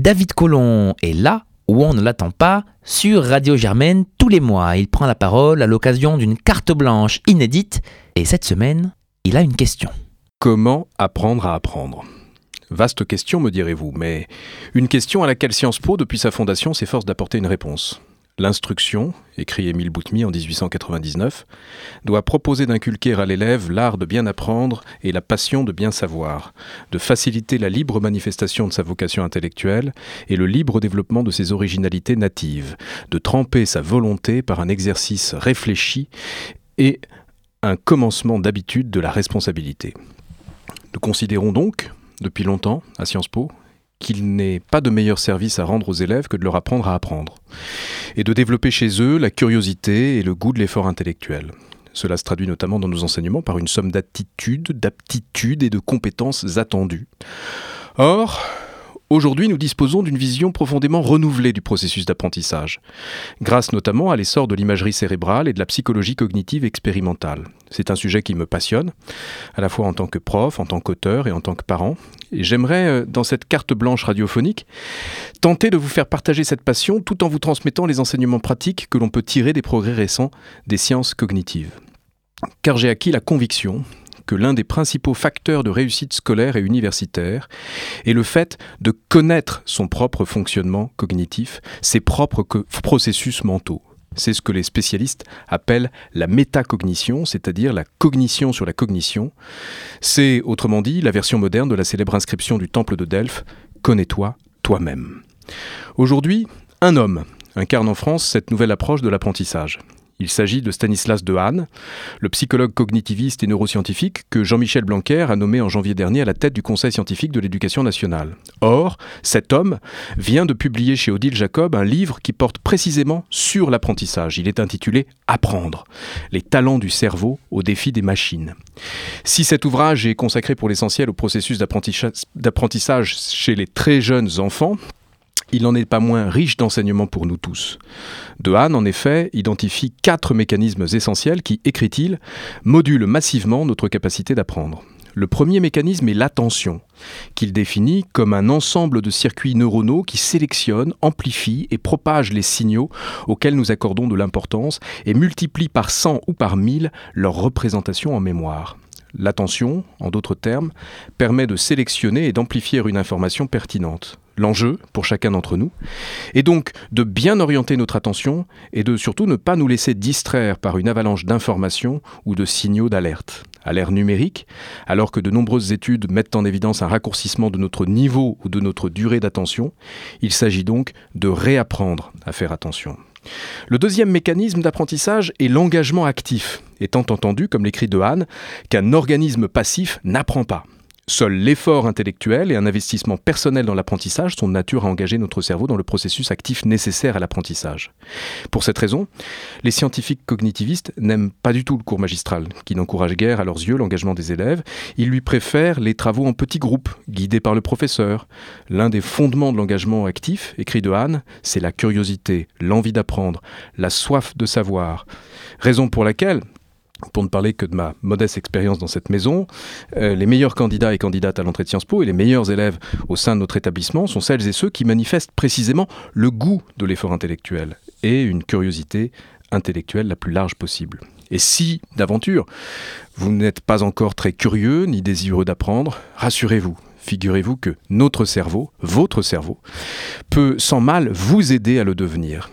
David Colomb est là où on ne l'attend pas sur Radio Germaine tous les mois. Il prend la parole à l'occasion d'une carte blanche inédite et cette semaine, il a une question. Comment apprendre à apprendre? Vaste question, me direz-vous, mais une question à laquelle Sciences Po, depuis sa fondation, s'efforce d'apporter une réponse. L'instruction, écrit Émile Boutmy en 1899, doit proposer d'inculquer à l'élève l'art de bien apprendre et la passion de bien savoir, de faciliter la libre manifestation de sa vocation intellectuelle et le libre développement de ses originalités natives, de tremper sa volonté par un exercice réfléchi et un commencement d'habitude de la responsabilité. Nous considérons donc, depuis longtemps, à Sciences Po, qu'il n'est pas de meilleur service à rendre aux élèves que de leur apprendre à apprendre, et de développer chez eux la curiosité et le goût de l'effort intellectuel. Cela se traduit notamment dans nos enseignements par une somme d'attitudes, d'aptitudes et de compétences attendues. Or, Aujourd'hui, nous disposons d'une vision profondément renouvelée du processus d'apprentissage, grâce notamment à l'essor de l'imagerie cérébrale et de la psychologie cognitive expérimentale. C'est un sujet qui me passionne, à la fois en tant que prof, en tant qu'auteur et en tant que parent. J'aimerais, euh, dans cette carte blanche radiophonique, tenter de vous faire partager cette passion tout en vous transmettant les enseignements pratiques que l'on peut tirer des progrès récents des sciences cognitives. Car j'ai acquis la conviction que l'un des principaux facteurs de réussite scolaire et universitaire est le fait de connaître son propre fonctionnement cognitif, ses propres processus mentaux. C'est ce que les spécialistes appellent la métacognition, c'est-à-dire la cognition sur la cognition. C'est, autrement dit, la version moderne de la célèbre inscription du temple de Delphes Connais-toi toi-même. Aujourd'hui, un homme incarne en France cette nouvelle approche de l'apprentissage. Il s'agit de Stanislas Dehaene, le psychologue cognitiviste et neuroscientifique que Jean-Michel Blanquer a nommé en janvier dernier à la tête du Conseil scientifique de l'éducation nationale. Or, cet homme vient de publier chez Odile Jacob un livre qui porte précisément sur l'apprentissage. Il est intitulé Apprendre, les talents du cerveau au défi des machines. Si cet ouvrage est consacré pour l'essentiel au processus d'apprentissage chez les très jeunes enfants, il n'en est pas moins riche d'enseignements pour nous tous. Dehaene, en effet, identifie quatre mécanismes essentiels qui, écrit-il, modulent massivement notre capacité d'apprendre. Le premier mécanisme est l'attention, qu'il définit comme un ensemble de circuits neuronaux qui sélectionnent, amplifient et propagent les signaux auxquels nous accordons de l'importance et multiplient par 100 ou par 1000 leur représentation en mémoire. L'attention, en d'autres termes, permet de sélectionner et d'amplifier une information pertinente l'enjeu pour chacun d'entre nous, est donc de bien orienter notre attention et de surtout ne pas nous laisser distraire par une avalanche d'informations ou de signaux d'alerte. À l'ère numérique, alors que de nombreuses études mettent en évidence un raccourcissement de notre niveau ou de notre durée d'attention, il s'agit donc de réapprendre à faire attention. Le deuxième mécanisme d'apprentissage est l'engagement actif, étant entendu, comme l'écrit de qu'un organisme passif n'apprend pas. Seul l'effort intellectuel et un investissement personnel dans l'apprentissage sont de nature à engager notre cerveau dans le processus actif nécessaire à l'apprentissage. Pour cette raison, les scientifiques cognitivistes n'aiment pas du tout le cours magistral, qui n'encourage guère à leurs yeux l'engagement des élèves. Ils lui préfèrent les travaux en petits groupes, guidés par le professeur. L'un des fondements de l'engagement actif, écrit de Hahn, c'est la curiosité, l'envie d'apprendre, la soif de savoir. Raison pour laquelle, pour ne parler que de ma modeste expérience dans cette maison, euh, les meilleurs candidats et candidates à l'entrée de Sciences Po et les meilleurs élèves au sein de notre établissement sont celles et ceux qui manifestent précisément le goût de l'effort intellectuel et une curiosité intellectuelle la plus large possible. Et si, d'aventure, vous n'êtes pas encore très curieux ni désireux d'apprendre, rassurez-vous, figurez-vous que notre cerveau, votre cerveau, peut sans mal vous aider à le devenir.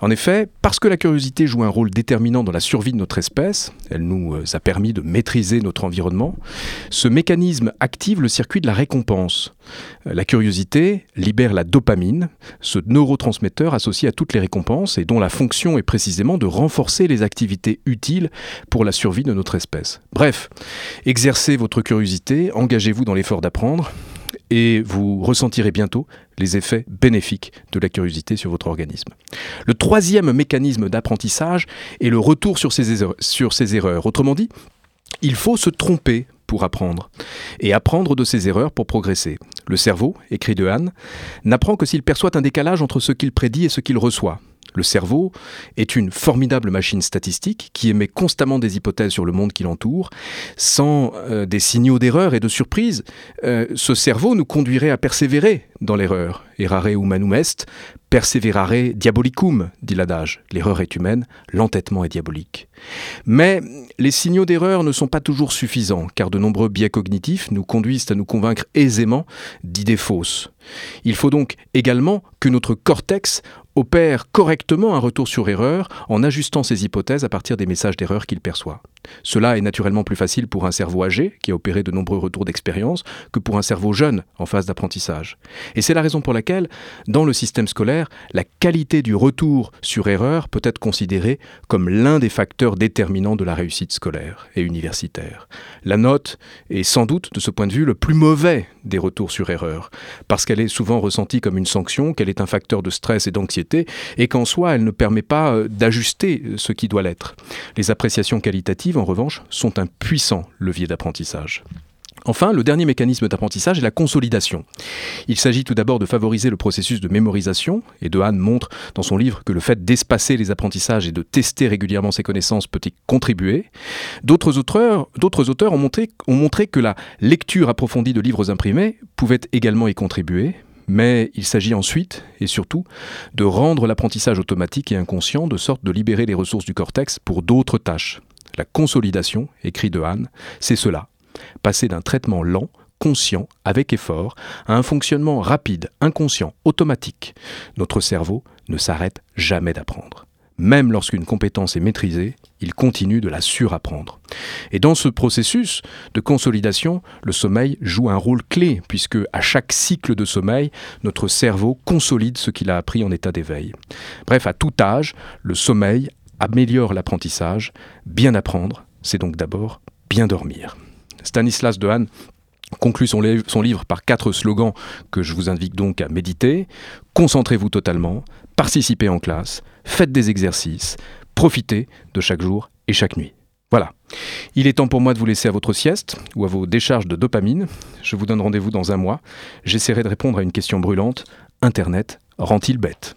En effet, parce que la curiosité joue un rôle déterminant dans la survie de notre espèce, elle nous euh, a permis de maîtriser notre environnement, ce mécanisme active le circuit de la récompense. Euh, la curiosité libère la dopamine, ce neurotransmetteur associé à toutes les récompenses et dont la fonction est précisément de renforcer les activités utiles pour la survie de notre espèce. Bref, exercez votre curiosité, engagez-vous dans l'effort d'apprendre, et vous ressentirez bientôt les effets bénéfiques de la curiosité sur votre organisme. Le troisième mécanisme d'apprentissage est le retour sur ses, sur ses erreurs. Autrement dit, il faut se tromper pour apprendre, et apprendre de ses erreurs pour progresser. Le cerveau, écrit de Hahn, n'apprend que s'il perçoit un décalage entre ce qu'il prédit et ce qu'il reçoit. Le cerveau est une formidable machine statistique qui émet constamment des hypothèses sur le monde qui l'entoure. Sans euh, des signaux d'erreur et de surprise, euh, ce cerveau nous conduirait à persévérer dans l'erreur. Errare humanum est, perseverare diabolicum, dit l'adage. L'erreur est humaine, l'entêtement est diabolique. Mais les signaux d'erreur ne sont pas toujours suffisants, car de nombreux biais cognitifs nous conduisent à nous convaincre aisément d'idées fausses. Il faut donc également que notre cortex opère correctement un retour sur erreur en ajustant ses hypothèses à partir des messages d'erreur qu'il perçoit. Cela est naturellement plus facile pour un cerveau âgé, qui a opéré de nombreux retours d'expérience, que pour un cerveau jeune en phase d'apprentissage. Et c'est la raison pour laquelle, dans le système scolaire, la qualité du retour sur erreur peut être considérée comme l'un des facteurs déterminants de la réussite scolaire et universitaire. La note est sans doute, de ce point de vue, le plus mauvais des retours sur erreur, parce qu'elle est souvent ressentie comme une sanction, qu'elle est un facteur de stress et d'anxiété, et qu'en soi, elle ne permet pas euh, d'ajuster ce qui doit l'être. Les appréciations qualitatives, en revanche, sont un puissant levier d'apprentissage. Enfin, le dernier mécanisme d'apprentissage est la consolidation. Il s'agit tout d'abord de favoriser le processus de mémorisation, et De montre dans son livre que le fait d'espacer les apprentissages et de tester régulièrement ses connaissances peut y contribuer. D'autres auteurs, ont montré que la lecture approfondie de livres imprimés pouvait également y contribuer, mais il s'agit ensuite, et surtout, de rendre l'apprentissage automatique et inconscient de sorte de libérer les ressources du cortex pour d'autres tâches. La consolidation, écrit De c'est cela, passer d'un traitement lent, conscient, avec effort, à un fonctionnement rapide, inconscient, automatique. Notre cerveau ne s'arrête jamais d'apprendre. Même lorsqu'une compétence est maîtrisée, il continue de la surapprendre. Et dans ce processus de consolidation, le sommeil joue un rôle clé, puisque à chaque cycle de sommeil, notre cerveau consolide ce qu'il a appris en état d'éveil. Bref, à tout âge, le sommeil améliore l'apprentissage. Bien apprendre, c'est donc d'abord bien dormir. Stanislas Dehaene conclut son, livre par quatre slogans que je vous invite donc à méditer. Concentrez-vous totalement, participez en classe, faites des exercices, profitez de chaque jour et chaque nuit. Voilà. Il est temps pour moi de vous laisser à votre sieste ou à vos décharges de dopamine. Je vous donne rendez-vous dans un mois. J'essaierai de répondre à une question brûlante. Internet rend-il bête?